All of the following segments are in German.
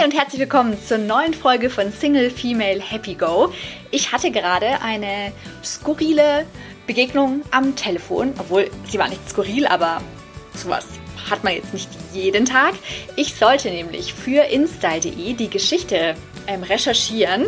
Hi und herzlich willkommen zur neuen Folge von Single Female Happy Go. Ich hatte gerade eine skurrile Begegnung am Telefon, obwohl sie war nicht skurril, aber sowas hat man jetzt nicht jeden Tag. Ich sollte nämlich für InStyle.de die Geschichte ähm, recherchieren.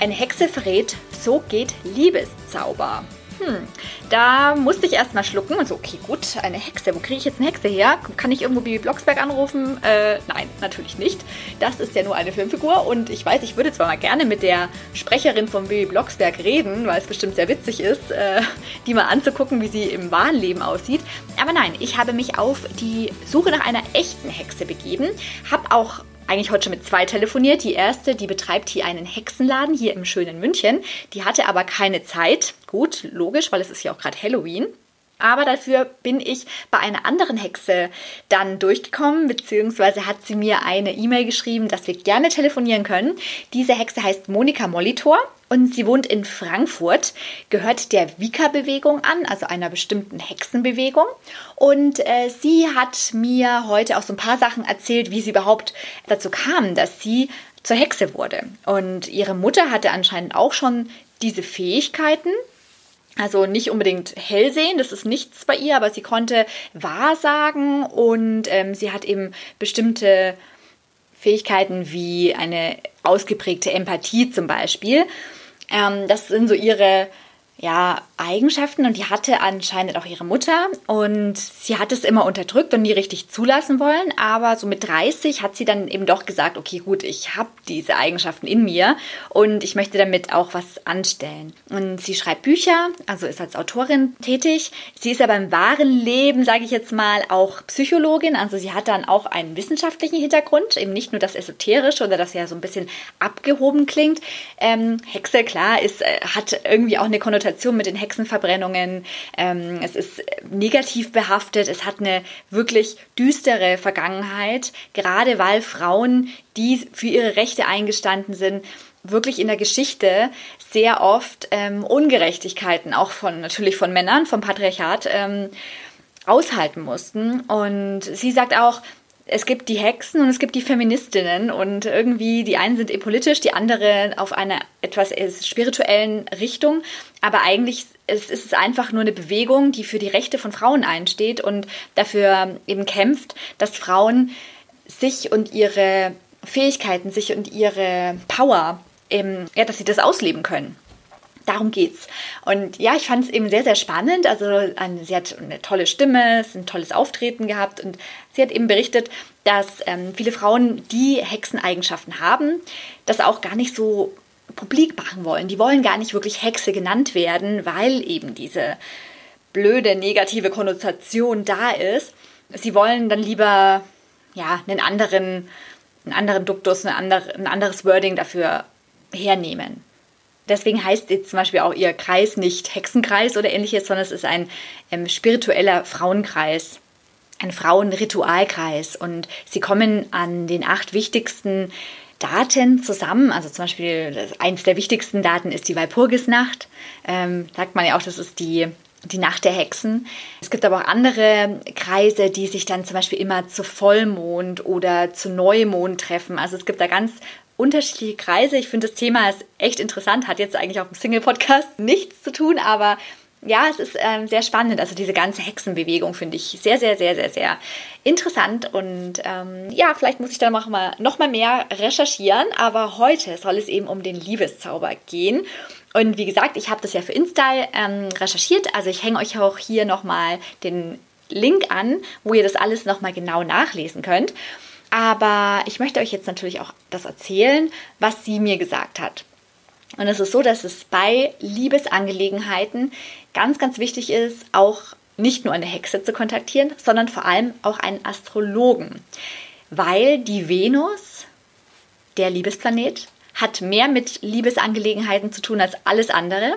Eine Hexe verrät, so geht Liebeszauber. Hm, da musste ich erstmal schlucken und so, okay, gut, eine Hexe. Wo kriege ich jetzt eine Hexe her? Kann ich irgendwo Bibi Blocksberg anrufen? Äh, nein, natürlich nicht. Das ist ja nur eine Filmfigur und ich weiß, ich würde zwar mal gerne mit der Sprecherin von Bibi Blocksberg reden, weil es bestimmt sehr witzig ist, äh, die mal anzugucken, wie sie im wahren Leben aussieht. Aber nein, ich habe mich auf die Suche nach einer echten Hexe begeben, habe auch eigentlich heute schon mit zwei telefoniert. Die erste, die betreibt hier einen Hexenladen hier im schönen München. Die hatte aber keine Zeit. Gut, logisch, weil es ist ja auch gerade Halloween. Aber dafür bin ich bei einer anderen Hexe dann durchgekommen, beziehungsweise hat sie mir eine E-Mail geschrieben, dass wir gerne telefonieren können. Diese Hexe heißt Monika Molitor und sie wohnt in Frankfurt, gehört der Wicca-Bewegung an, also einer bestimmten Hexenbewegung. Und äh, sie hat mir heute auch so ein paar Sachen erzählt, wie sie überhaupt dazu kam, dass sie zur Hexe wurde. Und ihre Mutter hatte anscheinend auch schon diese Fähigkeiten, also nicht unbedingt hell sehen, das ist nichts bei ihr, aber sie konnte wahrsagen und ähm, sie hat eben bestimmte Fähigkeiten wie eine ausgeprägte Empathie zum Beispiel. Ähm, das sind so ihre ja, Eigenschaften und die hatte anscheinend auch ihre Mutter und sie hat es immer unterdrückt und nie richtig zulassen wollen, aber so mit 30 hat sie dann eben doch gesagt, okay gut, ich habe diese Eigenschaften in mir und ich möchte damit auch was anstellen. Und sie schreibt Bücher, also ist als Autorin tätig. Sie ist aber im wahren Leben, sage ich jetzt mal, auch Psychologin, also sie hat dann auch einen wissenschaftlichen Hintergrund, eben nicht nur das Esoterische oder das ja so ein bisschen abgehoben klingt. Ähm, Hexe, klar, ist, äh, hat irgendwie auch eine Konnotation Konnotation mit den Hexenverbrennungen. Ähm, es ist negativ behaftet. Es hat eine wirklich düstere Vergangenheit, gerade weil Frauen, die für ihre Rechte eingestanden sind, wirklich in der Geschichte sehr oft ähm, Ungerechtigkeiten, auch von natürlich von Männern, vom Patriarchat, ähm, aushalten mussten. Und sie sagt auch, es gibt die Hexen und es gibt die Feministinnen und irgendwie die einen sind politisch, die andere auf einer etwas spirituellen Richtung, aber eigentlich ist es einfach nur eine Bewegung, die für die Rechte von Frauen einsteht und dafür eben kämpft, dass Frauen sich und ihre Fähigkeiten, sich und ihre Power, eben, ja, dass sie das ausleben können darum geht's. Und ja, ich fand es eben sehr, sehr spannend. Also eine, sie hat eine tolle Stimme, ein tolles Auftreten gehabt und sie hat eben berichtet, dass ähm, viele Frauen, die Hexeneigenschaften haben, das auch gar nicht so publik machen wollen. Die wollen gar nicht wirklich Hexe genannt werden, weil eben diese blöde negative Konnotation da ist. Sie wollen dann lieber ja, einen anderen, einen anderen Duktus, ein anderes Wording dafür hernehmen. Deswegen heißt jetzt zum Beispiel auch ihr Kreis nicht Hexenkreis oder ähnliches, sondern es ist ein ähm, spiritueller Frauenkreis, ein Frauenritualkreis. Und sie kommen an den acht wichtigsten Daten zusammen. Also zum Beispiel eins der wichtigsten Daten ist die Walpurgisnacht. Ähm, sagt man ja auch, das ist die die Nacht der Hexen. Es gibt aber auch andere Kreise, die sich dann zum Beispiel immer zu Vollmond oder zu Neumond treffen. Also es gibt da ganz unterschiedliche Kreise. Ich finde, das Thema ist echt interessant, hat jetzt eigentlich auf dem Single-Podcast nichts zu tun, aber ja, es ist ähm, sehr spannend. Also diese ganze Hexenbewegung finde ich sehr, sehr, sehr, sehr, sehr interessant. Und ähm, ja, vielleicht muss ich da noch mal, noch mal mehr recherchieren. Aber heute soll es eben um den Liebeszauber gehen. Und wie gesagt, ich habe das ja für Insta ähm, recherchiert. Also ich hänge euch auch hier noch mal den Link an, wo ihr das alles noch mal genau nachlesen könnt. Aber ich möchte euch jetzt natürlich auch das erzählen, was sie mir gesagt hat. Und es ist so, dass es bei Liebesangelegenheiten ganz, ganz wichtig ist, auch nicht nur eine Hexe zu kontaktieren, sondern vor allem auch einen Astrologen. Weil die Venus, der Liebesplanet, hat mehr mit Liebesangelegenheiten zu tun als alles andere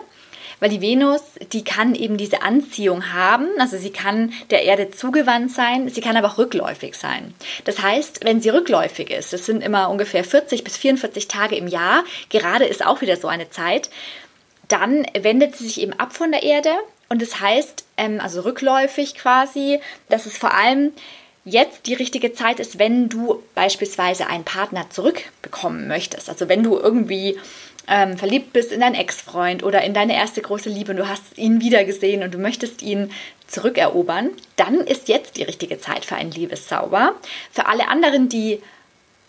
weil die Venus, die kann eben diese Anziehung haben, also sie kann der Erde zugewandt sein, sie kann aber auch rückläufig sein. Das heißt, wenn sie rückläufig ist, das sind immer ungefähr 40 bis 44 Tage im Jahr, gerade ist auch wieder so eine Zeit, dann wendet sie sich eben ab von der Erde. Und das heißt, ähm, also rückläufig quasi, dass es vor allem jetzt die richtige Zeit ist, wenn du beispielsweise einen Partner zurückbekommen möchtest. Also wenn du irgendwie ähm, verliebt bist in deinen Ex-Freund oder in deine erste große Liebe und du hast ihn wiedergesehen und du möchtest ihn zurückerobern, dann ist jetzt die richtige Zeit für einen Liebeszauber. Für alle anderen, die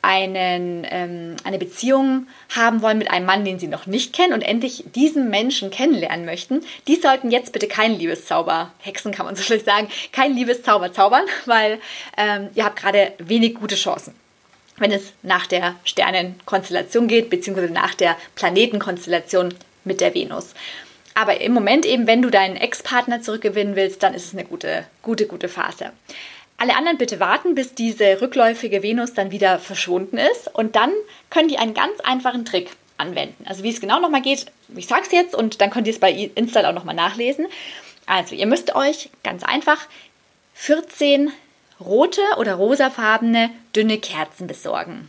einen, ähm, eine Beziehung haben wollen mit einem Mann, den sie noch nicht kennen und endlich diesen Menschen kennenlernen möchten, die sollten jetzt bitte keinen Liebeszauber, Hexen kann man so schlecht sagen, keinen Liebeszauber zaubern, weil ähm, ihr habt gerade wenig gute Chancen. Wenn es nach der Sternenkonstellation geht, beziehungsweise nach der Planetenkonstellation mit der Venus. Aber im Moment eben, wenn du deinen Ex-Partner zurückgewinnen willst, dann ist es eine gute, gute, gute Phase. Alle anderen bitte warten, bis diese rückläufige Venus dann wieder verschwunden ist und dann könnt ihr einen ganz einfachen Trick anwenden. Also wie es genau nochmal geht, ich sage es jetzt und dann könnt ihr es bei Insta auch nochmal nachlesen. Also ihr müsst euch ganz einfach 14 rote oder rosafarbene dünne Kerzen besorgen.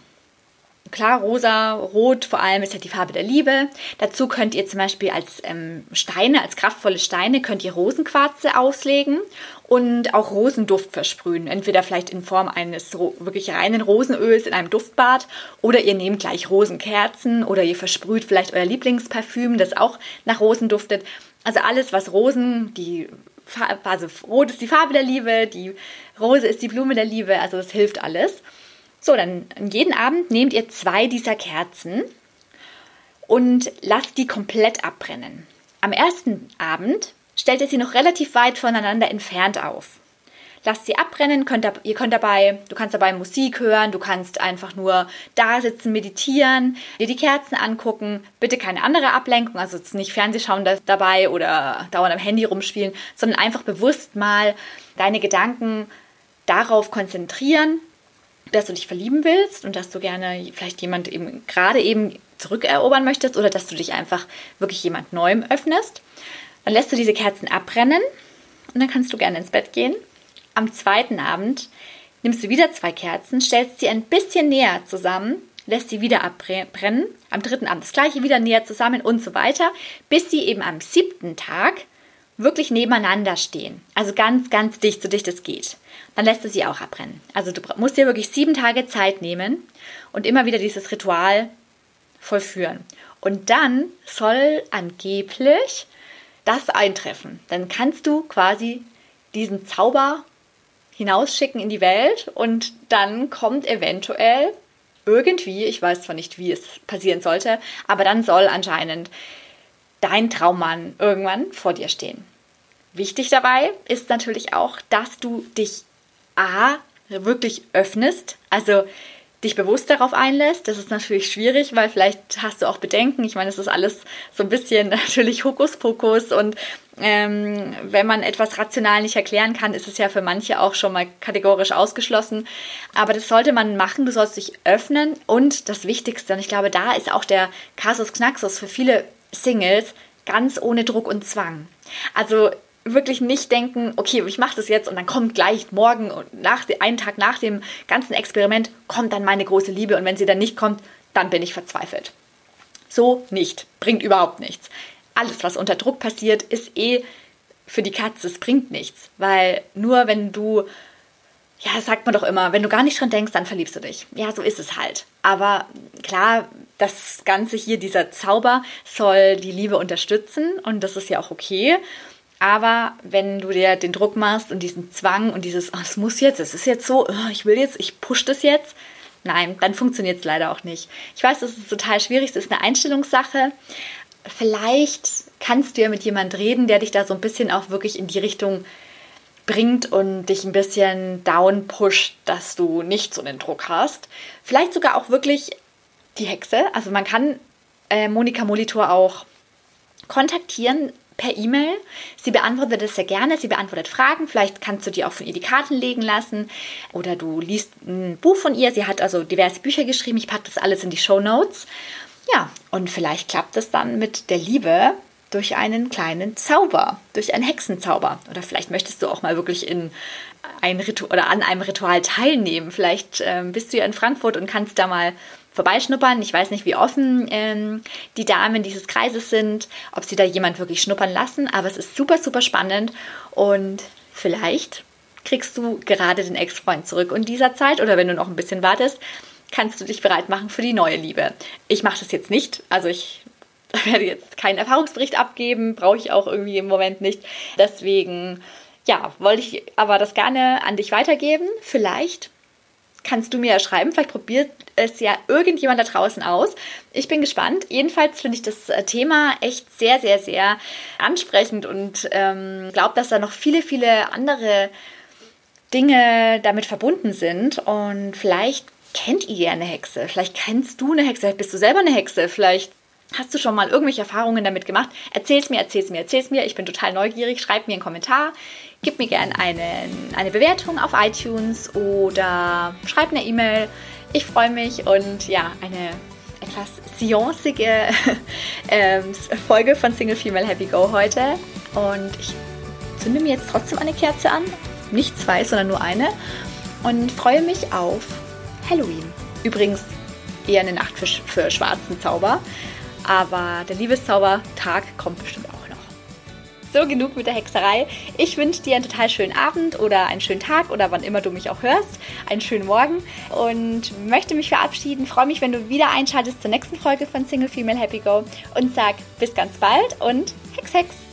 Klar, rosa, rot vor allem ist ja die Farbe der Liebe. Dazu könnt ihr zum Beispiel als ähm, Steine, als kraftvolle Steine, könnt ihr Rosenquarze auslegen und auch Rosenduft versprühen. Entweder vielleicht in Form eines wirklich reinen Rosenöls in einem Duftbad oder ihr nehmt gleich Rosenkerzen oder ihr versprüht vielleicht euer Lieblingsparfüm, das auch nach Rosen duftet. Also alles, was Rosen, die also Rot ist die Farbe der Liebe, die Rose ist die Blume der Liebe, also es hilft alles. So, dann jeden Abend nehmt ihr zwei dieser Kerzen und lasst die komplett abbrennen. Am ersten Abend stellt ihr sie noch relativ weit voneinander entfernt auf. Lasst sie abbrennen, könnt, ihr könnt dabei, du kannst dabei Musik hören, du kannst einfach nur da sitzen, meditieren, dir die Kerzen angucken, bitte keine andere Ablenkung, also nicht Fernsehschauen dabei oder dauernd am Handy rumspielen, sondern einfach bewusst mal deine Gedanken darauf konzentrieren, dass du dich verlieben willst und dass du gerne vielleicht jemand eben gerade eben zurückerobern möchtest oder dass du dich einfach wirklich jemand Neuem öffnest. Dann lässt du diese Kerzen abbrennen und dann kannst du gerne ins Bett gehen. Am zweiten Abend nimmst du wieder zwei Kerzen, stellst sie ein bisschen näher zusammen, lässt sie wieder abbrennen. Am dritten Abend das gleiche wieder näher zusammen und so weiter, bis sie eben am siebten Tag wirklich nebeneinander stehen. Also ganz, ganz dicht, so dicht es geht. Dann lässt du sie auch abbrennen. Also du musst dir wirklich sieben Tage Zeit nehmen und immer wieder dieses Ritual vollführen. Und dann soll angeblich das eintreffen. Dann kannst du quasi diesen Zauber hinausschicken in die Welt und dann kommt eventuell irgendwie, ich weiß zwar nicht, wie es passieren sollte, aber dann soll anscheinend dein Traummann irgendwann vor dir stehen. Wichtig dabei ist natürlich auch, dass du dich A wirklich öffnest, also dich bewusst darauf einlässt. Das ist natürlich schwierig, weil vielleicht hast du auch Bedenken. Ich meine, es ist alles so ein bisschen natürlich Hokuspokus und ähm, wenn man etwas rational nicht erklären kann, ist es ja für manche auch schon mal kategorisch ausgeschlossen. Aber das sollte man machen. Du sollst dich öffnen und das Wichtigste, und ich glaube, da ist auch der Kasus Knaxus für viele Singles ganz ohne Druck und Zwang. Also wirklich nicht denken, okay, ich mache das jetzt und dann kommt gleich morgen und nach, einen Tag nach dem ganzen Experiment kommt dann meine große Liebe und wenn sie dann nicht kommt, dann bin ich verzweifelt. So nicht, bringt überhaupt nichts. Alles, was unter Druck passiert, ist eh für die Katze, es bringt nichts, weil nur wenn du, ja, das sagt man doch immer, wenn du gar nicht dran denkst, dann verliebst du dich. Ja, so ist es halt. Aber klar, das Ganze hier, dieser Zauber soll die Liebe unterstützen und das ist ja auch okay. Aber wenn du dir den Druck machst und diesen Zwang und dieses, oh, es muss jetzt, es ist jetzt so, oh, ich will jetzt, ich push das jetzt, nein, dann funktioniert es leider auch nicht. Ich weiß, das ist total schwierig, es ist eine Einstellungssache. Vielleicht kannst du ja mit jemand reden, der dich da so ein bisschen auch wirklich in die Richtung bringt und dich ein bisschen down pusht, dass du nicht so den Druck hast. Vielleicht sogar auch wirklich die Hexe. Also man kann äh, Monika Molitor auch kontaktieren per E-Mail. Sie beantwortet das sehr gerne. Sie beantwortet Fragen. Vielleicht kannst du dir auch von ihr die Karten legen lassen oder du liest ein Buch von ihr. Sie hat also diverse Bücher geschrieben. Ich packe das alles in die Show Notes. Ja, und vielleicht klappt es dann mit der Liebe durch einen kleinen Zauber, durch einen Hexenzauber. Oder vielleicht möchtest du auch mal wirklich in ein Ritual oder an einem Ritual teilnehmen. Vielleicht ähm, bist du ja in Frankfurt und kannst da mal vorbeischnuppern. Ich weiß nicht, wie offen ähm, die Damen dieses Kreises sind, ob sie da jemand wirklich schnuppern lassen, aber es ist super, super spannend und vielleicht kriegst du gerade den Ex-Freund zurück. Und dieser Zeit, oder wenn du noch ein bisschen wartest, kannst du dich bereit machen für die neue Liebe. Ich mache das jetzt nicht. Also ich werde jetzt keinen Erfahrungsbericht abgeben, brauche ich auch irgendwie im Moment nicht. Deswegen, ja, wollte ich aber das gerne an dich weitergeben. Vielleicht kannst du mir ja schreiben, vielleicht probiert es ja irgendjemand da draußen aus. Ich bin gespannt. Jedenfalls finde ich das äh, Thema echt sehr, sehr, sehr ansprechend und ähm, glaube, dass da noch viele, viele andere Dinge damit verbunden sind. Und vielleicht kennt ihr eine Hexe, vielleicht kennst du eine Hexe, vielleicht bist du selber eine Hexe, vielleicht Hast du schon mal irgendwelche Erfahrungen damit gemacht? Erzähl's mir, erzähl's mir, erzähl's mir. Ich bin total neugierig. Schreib mir einen Kommentar. Gib mir gerne eine, eine Bewertung auf iTunes oder schreib eine E-Mail. Ich freue mich und ja, eine etwas seancige äh, Folge von Single Female Happy Go heute. Und ich zünde mir jetzt trotzdem eine Kerze an. Nicht zwei, sondern nur eine. Und freue mich auf Halloween. Übrigens eher eine Nacht für, für schwarzen Zauber. Aber der Liebeszaubertag kommt bestimmt auch noch. So, genug mit der Hexerei. Ich wünsche dir einen total schönen Abend oder einen schönen Tag oder wann immer du mich auch hörst. Einen schönen Morgen und möchte mich verabschieden. Freue mich, wenn du wieder einschaltest zur nächsten Folge von Single Female Happy Go und sag bis ganz bald und Hex Hex!